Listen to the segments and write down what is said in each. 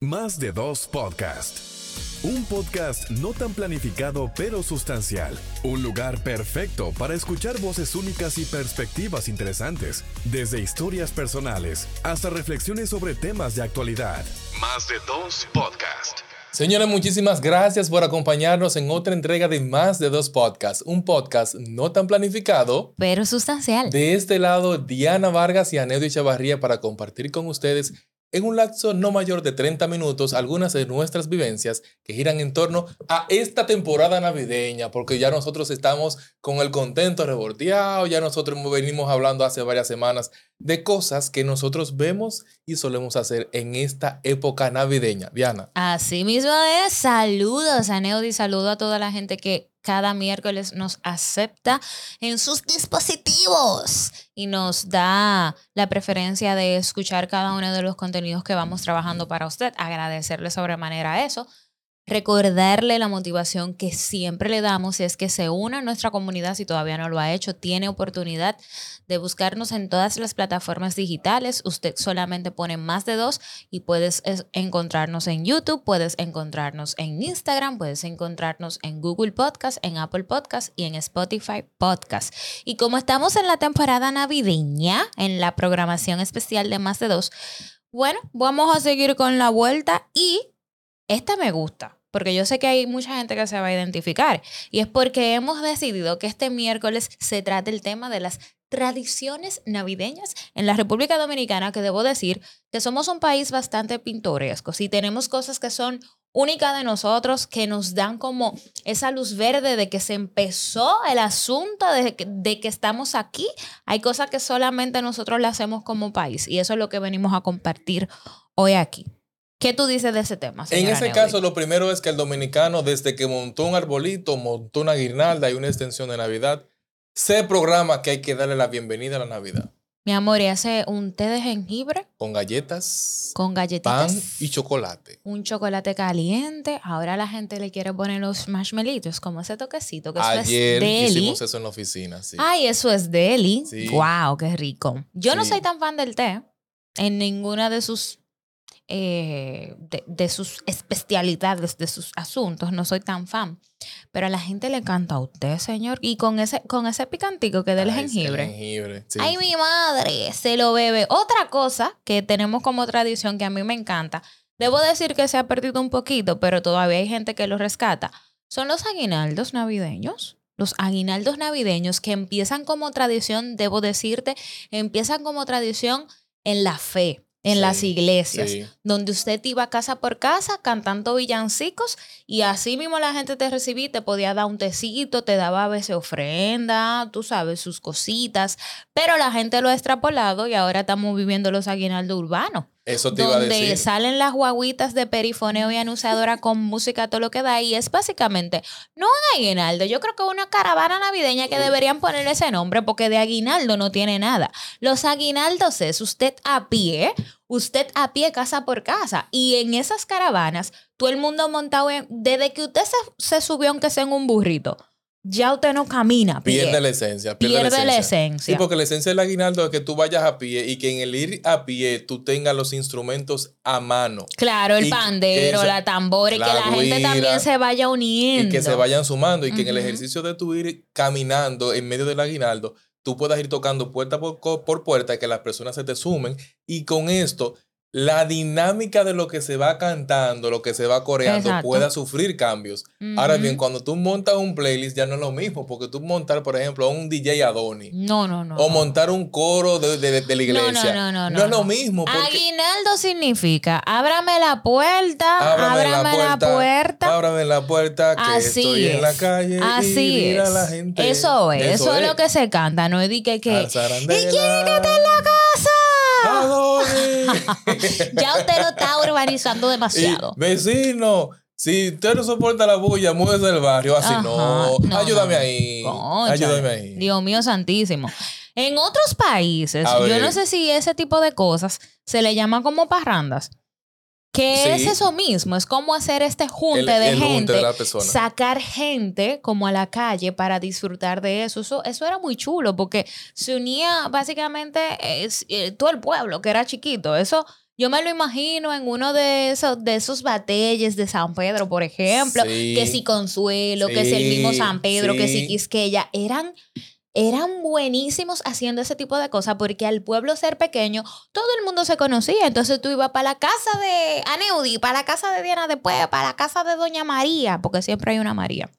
Más de dos podcast. Un podcast no tan planificado pero sustancial. Un lugar perfecto para escuchar voces únicas y perspectivas interesantes, desde historias personales hasta reflexiones sobre temas de actualidad. Más de dos podcast. Señores, muchísimas gracias por acompañarnos en otra entrega de Más de dos podcasts, un podcast no tan planificado, pero sustancial. De este lado, Diana Vargas y Anedo Chavarría para compartir con ustedes en un lapso no mayor de 30 minutos algunas de nuestras vivencias que giran en torno a esta temporada navideña, porque ya nosotros estamos con el contento rebordeado, ya nosotros venimos hablando hace varias semanas de cosas que nosotros vemos y solemos hacer en esta época navideña. Diana. Así mismo es. Saludos a Neody, saludo a toda la gente que cada miércoles nos acepta en sus dispositivos y nos da la preferencia de escuchar cada uno de los contenidos que vamos trabajando para usted. Agradecerle sobremanera eso recordarle la motivación que siempre le damos y es que se una a nuestra comunidad si todavía no lo ha hecho, tiene oportunidad de buscarnos en todas las plataformas digitales. Usted solamente pone más de dos y puedes encontrarnos en YouTube, puedes encontrarnos en Instagram, puedes encontrarnos en Google Podcast, en Apple Podcast y en Spotify Podcast. Y como estamos en la temporada navideña, en la programación especial de más de dos, bueno, vamos a seguir con la vuelta y esta me gusta porque yo sé que hay mucha gente que se va a identificar. Y es porque hemos decidido que este miércoles se trate el tema de las tradiciones navideñas en la República Dominicana, que debo decir que somos un país bastante pintoresco. Si tenemos cosas que son únicas de nosotros, que nos dan como esa luz verde de que se empezó el asunto, de que, de que estamos aquí. Hay cosas que solamente nosotros le hacemos como país y eso es lo que venimos a compartir hoy aquí. ¿Qué tú dices de ese tema? En ese caso, lo primero es que el dominicano, desde que montó un arbolito, montó una guirnalda y una extensión de Navidad, se programa que hay que darle la bienvenida a la Navidad. Mi amor, y hace un té de jengibre. Con galletas. Con galletitas. Pan y chocolate. Un chocolate caliente. Ahora la gente le quiere poner los marshmallitos, como ese toquecito, que eso es deli. hicimos eso en la oficina, sí. Ay, eso es deli. Sí. Wow, qué rico. Yo no soy tan fan del té en ninguna de sus eh, de, sus especialidades, de sus asuntos, no soy tan fan. Pero a la gente le encanta a usted, señor. Y con ese, con ese picantico que del jengibre. Ay, mi madre, se lo bebe. Otra cosa que tenemos como tradición que a mí me encanta, debo decir que se ha perdido un poquito, pero todavía hay gente que lo rescata, son los aguinaldos navideños. Los aguinaldos navideños que empiezan como tradición, debo decirte, empiezan como tradición en la fe en las iglesias, donde usted iba casa por casa cantando villancicos y así mismo la gente te recibía, te podía dar un tecito, te daba a veces ofrenda, tú sabes, sus cositas, pero la gente lo ha extrapolado y ahora estamos viviendo los aguinaldos urbanos. Eso te donde iba a decir. salen las guaguitas de perifoneo y anunciadora con música, todo lo que da. Y es básicamente, no un aguinaldo. Yo creo que una caravana navideña que deberían poner ese nombre porque de aguinaldo no tiene nada. Los aguinaldos es usted a pie, usted a pie casa por casa. Y en esas caravanas, todo el mundo montado en, desde que usted se, se subió aunque sea en un burrito ya usted no camina. Pierde la esencia. Pierde, la, esencia. Sí, porque la esencia del aguinaldo es que tú vayas a pie y que en el ir a pie tú tengas los instrumentos a mano. Claro, el pandero, la tambora y que la gente también se vaya uniendo. Y que se vayan sumando y que en el ejercicio de tu ir caminando en medio del aguinaldo, tú puedas ir tocando puerta por, por puerta que las personas se te sumen. Y con esto la dinámica de lo que se va cantando, lo que se va coreando, pueda sufrir cambios. Ahora bien, cuando tú montas un playlist ya no es lo mismo, porque tú montar, por ejemplo, un DJ Adoni. No, no, no. O montar un coro de, la iglesia. No, no, no, no. No, es lo mismo. Aguinaldo significa, ábrame la puerta, ábrame, la, puerta, Ábrame la puerta, que Así estoy en la calle Así y es. la gente. Eso es, eso, es. lo que se canta, no es de que... que ¿Y quién que está en la? ya usted lo está urbanizando demasiado. vecino, si usted no soporta la bulla, muévese del barrio. Así no. Ayúdame ahí. Ayúdame ahí. Dios mío santísimo. En otros países, yo no sé si ese tipo de cosas se le llama como parrandas. Que es eso mismo, es como hacer este junte de gente, sacar gente como a la calle para disfrutar de eso. Eso, era muy chulo porque se unía básicamente eh, todo el pueblo que era chiquito. Eso Yo me lo imagino en uno de esos, de esos batalles de San Pedro, por ejemplo, Sí. que si Consuelo, que si el mismo Sí, San Pedro, que si sí. Quisqueya, eran, eran buenísimos haciendo ese tipo de cosas, porque al pueblo ser pequeño, todo el mundo se conocía. Entonces tú ibas para la casa de Aneudi, para la casa de Diana después, para la casa de Doña María, porque siempre hay una María.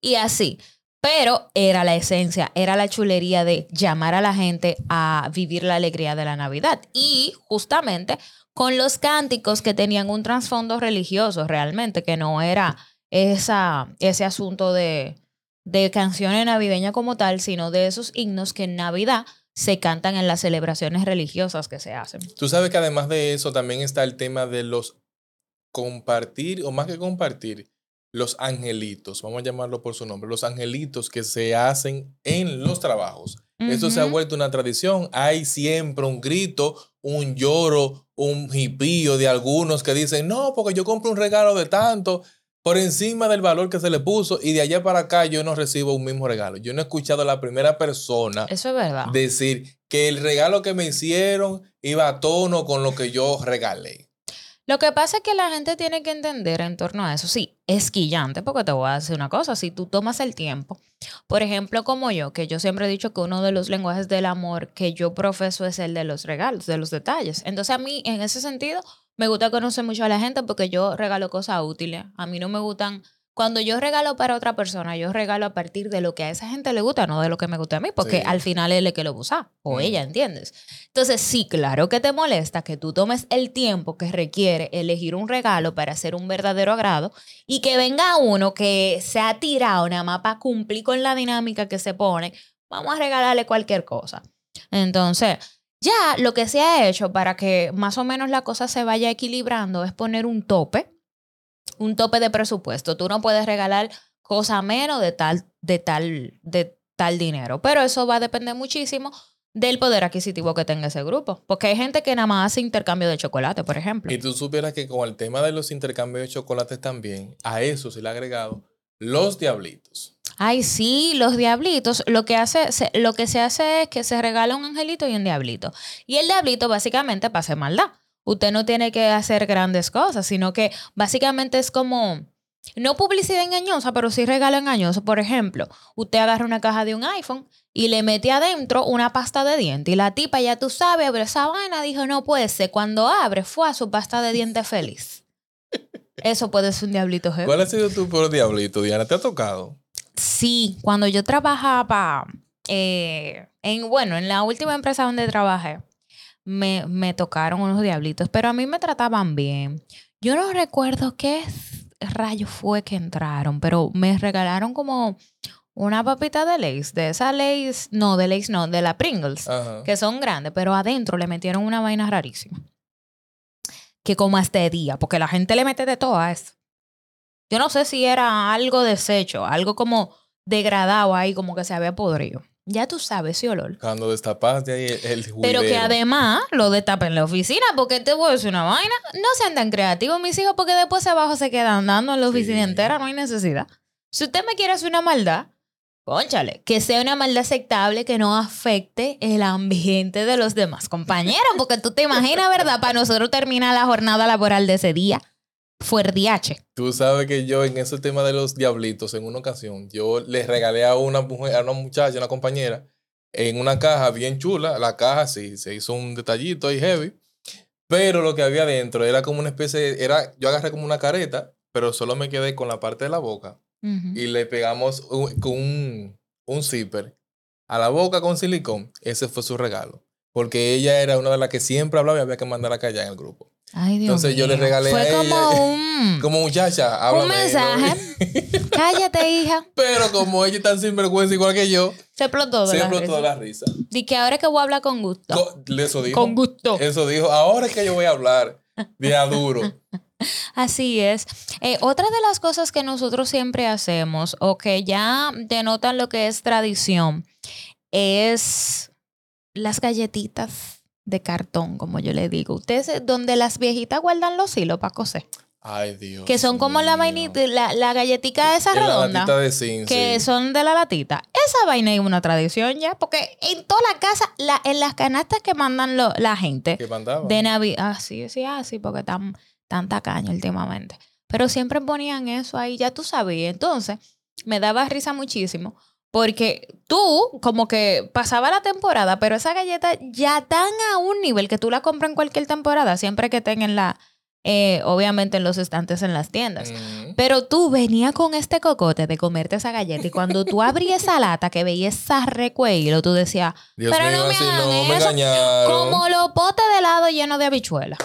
Y así. Pero era la esencia, era la chulería de llamar a la gente a vivir la alegría de la Navidad. Y justamente con los cánticos que tenían un trasfondo religioso realmente, que no era esa, ese asunto de, de canciones navideñas como tal, sino de esos himnos que en Navidad se cantan en las celebraciones religiosas que se hacen. Tú sabes que además de eso también está el tema de los compartir, o más que compartir, los angelitos, vamos a llamarlo por su nombre, los angelitos que se hacen en los trabajos. Eso se ha vuelto una tradición. Hay siempre un grito, un lloro, un jipío de algunos que dicen, no, porque yo compro un regalo de tanto por encima del valor que se le puso y de allá para acá yo no recibo un mismo regalo. Yo no he escuchado a la primera persona Eso es verdad. decir que el regalo que me hicieron iba a tono con lo que yo regalé. Lo que pasa es que la gente tiene que entender en torno a eso. Sí, es quillante, porque te voy a decir una cosa. Si tú tomas el tiempo, por ejemplo, como yo, que yo siempre he dicho que uno de los lenguajes del amor que yo profeso es el de los regalos, de los detalles. Entonces, a mí, en ese sentido, me gusta conocer mucho a la gente porque yo regalo cosas útiles. A mí no me gustan. Cuando yo regalo para otra persona, yo regalo a partir de lo que a esa gente le gusta, no de lo que me gusta a mí, porque Sí. al final él es el que lo usa, o Mm. ella, ¿entiendes? Entonces, sí, claro que te molesta que tú tomes el tiempo que requiere elegir un regalo para hacer un verdadero agrado y que venga uno que se ha tirado nada más para cumplir con la dinámica que se pone, vamos a regalarle cualquier cosa. Entonces, ya lo que se ha hecho para que más o menos la cosa se vaya equilibrando es poner un tope, un tope de presupuesto. Tú no puedes regalar cosa menos de tal, de tal, de tal dinero, pero eso va a depender muchísimo del poder adquisitivo que tenga ese grupo. Porque hay gente que nada más hace intercambio de chocolate, por ejemplo. Y tú supieras que con el tema de los intercambios de chocolates también, a eso se le ha agregado los diablitos. Ay, sí, los diablitos, lo que, hace, se- lo que se hace es que se regala un angelito y un diablito. Y el diablito básicamente hacer maldad. Usted no tiene que hacer grandes cosas, sino que básicamente es como, no publicidad engañosa, pero sí regalo engañoso. Por ejemplo, usted agarra una caja de un iPhone y le mete adentro una pasta de diente. Y la tipa, ya tú sabes, abre esa vaina, dijo, no puede ser. Cuando abre, fue a su pasta de diente feliz. Eso puede ser un diablito heavy. ¿Cuál ha sido tu peor diablito, Diana? ¿Te ha tocado? Sí, cuando yo trabajaba, eh, en, bueno, en la última empresa donde trabajé, me, me tocaron unos diablitos, pero a mí me trataban bien. Yo no recuerdo qué rayo fue que entraron, pero me regalaron como una papita de Lays, de esa Lays, no, de Lays no, de la Pringles, Ajá. que son grandes, pero adentro le metieron una vaina rarísima. Que como hasta día, porque la gente le mete de todo a eso. Yo no sé si era algo deshecho, algo como degradado ahí, como que se había podrido. Ya tú sabes ese olor. Cuando destapaste ahí el, el Pero que además lo destapen en la oficina, porque te voy a decir una vaina. No sean tan creativos, mis hijos, porque después abajo se quedan dando en la oficina Sí. entera, no hay necesidad. Si usted me quiere hacer una maldad, Conchale, que sea una maldad aceptable que no afecte el ambiente de los demás compañeros, porque tú te imaginas, ¿verdad? Para nosotros terminar la jornada laboral de ese día. Fuerdiache. Tú sabes que yo en ese tema de los diablitos, en una ocasión, yo les regalé a una mujer, a una muchacha, una compañera, en una caja bien chula. La caja sí, se hizo un detallito ahí heavy. Pero lo que había dentro era como una especie, de- era, yo agarré como una careta, pero solo me quedé con la parte de la boca. Ujú. Y le pegamos un- con un, un zipper a la boca con silicón. Ese fue su regalo. Porque ella era una de las que siempre hablaba y había que mandar a callar en el grupo. Ay, Dios Entonces yo le regalé Fue a como ella- un, Como muchacha, habla un mensaje. Cállate, hija. Pero como ella es tan sinvergüenza igual que yo, Se explotó de siempre la toda risa. la risa. Di que ahora es que voy a hablar con gusto. Co- Eso dijo. Con gusto. Eso dijo. Ahora es que yo voy a hablar de duro. Así es. Eh, otra de las cosas que nosotros siempre hacemos o que ya denotan lo que es tradición es las galletitas de cartón, como yo le digo. Ustedes, donde las viejitas guardan los hilos para coser. Ay, Dios. que son como la vainita, la, la galletica esa En la redonda. latita de zinc, que sí. son de la latita. Esa vaina es una tradición ya, porque en toda la casa, la, en las canastas que mandan lo- la gente que de Navidad, ah, sí, sí, ah, sí, porque están tan tacaño últimamente. Pero siempre ponían eso ahí, ya tú sabías. Entonces, me daba risa muchísimo. Porque tú, como que pasaba la temporada, pero esa galleta ya están a un nivel que tú la compras en cualquier temporada, siempre que estén en la, eh, obviamente en los estantes en las tiendas. Pero tú venías con este cocote de comerte esa galleta y cuando tú abrías esa lata que veías esa recuelo, tú decías, Dios Pero mío, no me así hagan no, me eso. engañaron. como los potes de helado llenos de habichuela.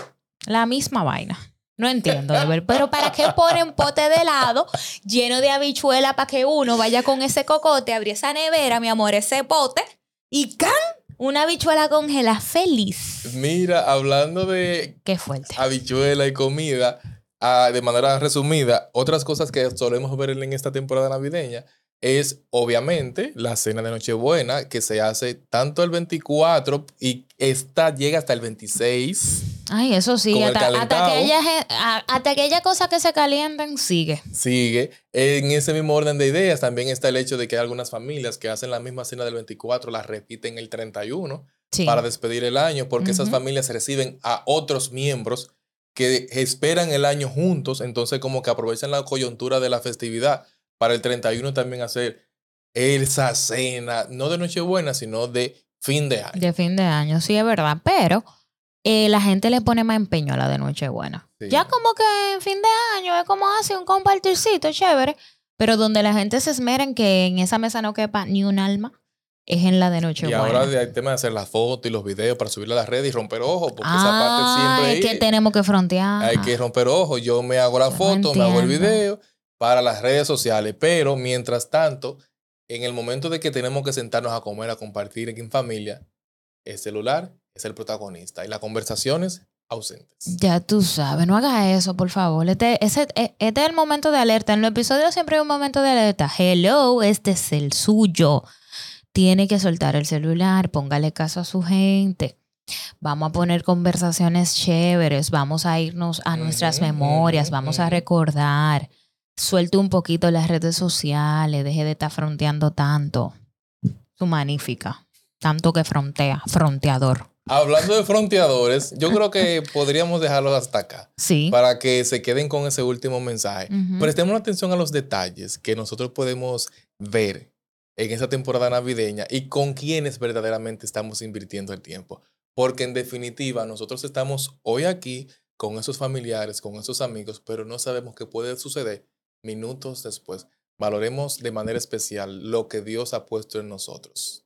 La misma vaina. No entiendo, de ver. Pero ¿para qué ponen pote de helado lleno de habichuela para que uno vaya con ese cocote, abrir esa nevera, mi amor, ese pote y ¡can! Una habichuela congela feliz. Mira, hablando de Qué fuerte. habichuela y comida, ah, de manera resumida, otras cosas que solemos ver en esta temporada navideña es obviamente la cena de Nochebuena que se hace tanto el 24 y esta llega hasta el 26. Ay, eso el hasta, hasta, a- hasta aquella cosa que se calienten sigue. Sigue. En ese mismo orden de ideas también está el hecho de que hay algunas familias que hacen la misma cena del 24, la repiten el 31 Sí. para despedir el año, porque esas Ujú. familias reciben a otros miembros que esperan el año juntos, entonces como que aprovechan la coyuntura de la festividad para el 31 también hacer esa cena, no de Nochebuena, sino de fin de año. De fin de año, sí, es verdad. Pero eh, la gente le pone más empeño a la de Nochebuena. Sí. Ya como que en fin de año es como hace un compartircito chévere. Pero donde la gente se esmera en que en esa mesa no quepa ni un alma, es en la de Y Nochebuena. ahora hay tema de hacer las fotos y los videos para subirla a las redes y romper ojos, porque esa ah, parte es siempre que tenemos que frontear. hay que romper ojos. Yo me hago la Yo foto, me hago el video para las redes sociales, pero mientras tanto, en el momento de que tenemos que sentarnos a comer, a compartir en familia, el celular es el protagonista y las conversaciones ausentes. Ya tú sabes, no hagas eso, por favor. Este, e- este es el momento de alerta. En los episodios siempre hay un momento de alerta. Hello, este es el suyo. Tiene que soltar el celular, póngale caso a su gente. Vamos a poner conversaciones chéveres, vamos a irnos a nuestras memorias, vamos a recordar. Suelte un poquito las redes sociales, deje de estar fronteando tanto. Su magnífica. Tanto que frontea, fronteador. Hablando de fronteadores, yo creo que podríamos dejarlos hasta acá Sí. para que se queden con ese último mensaje. Ujú. Prestemos atención a los detalles que nosotros podemos ver en esta temporada navideña y con quienes verdaderamente estamos invirtiendo el tiempo. Porque en definitiva, nosotros estamos hoy aquí con esos familiares, con esos amigos, pero no sabemos qué puede suceder minutos después. Valoremos de manera especial lo que Dios ha puesto en nosotros,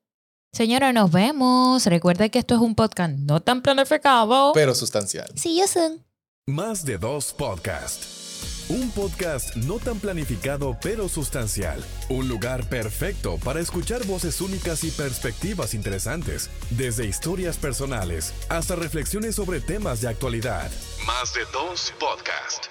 Señora, nos vemos. Recuerde que esto es un podcast no tan planificado. pero sustancial. Sí, yo sé. Más de dos podcast. Un podcast no tan planificado pero sustancial. Un lugar perfecto para escuchar voces únicas y perspectivas interesantes, desde historias personales hasta reflexiones sobre temas de actualidad. Más de dos podcast.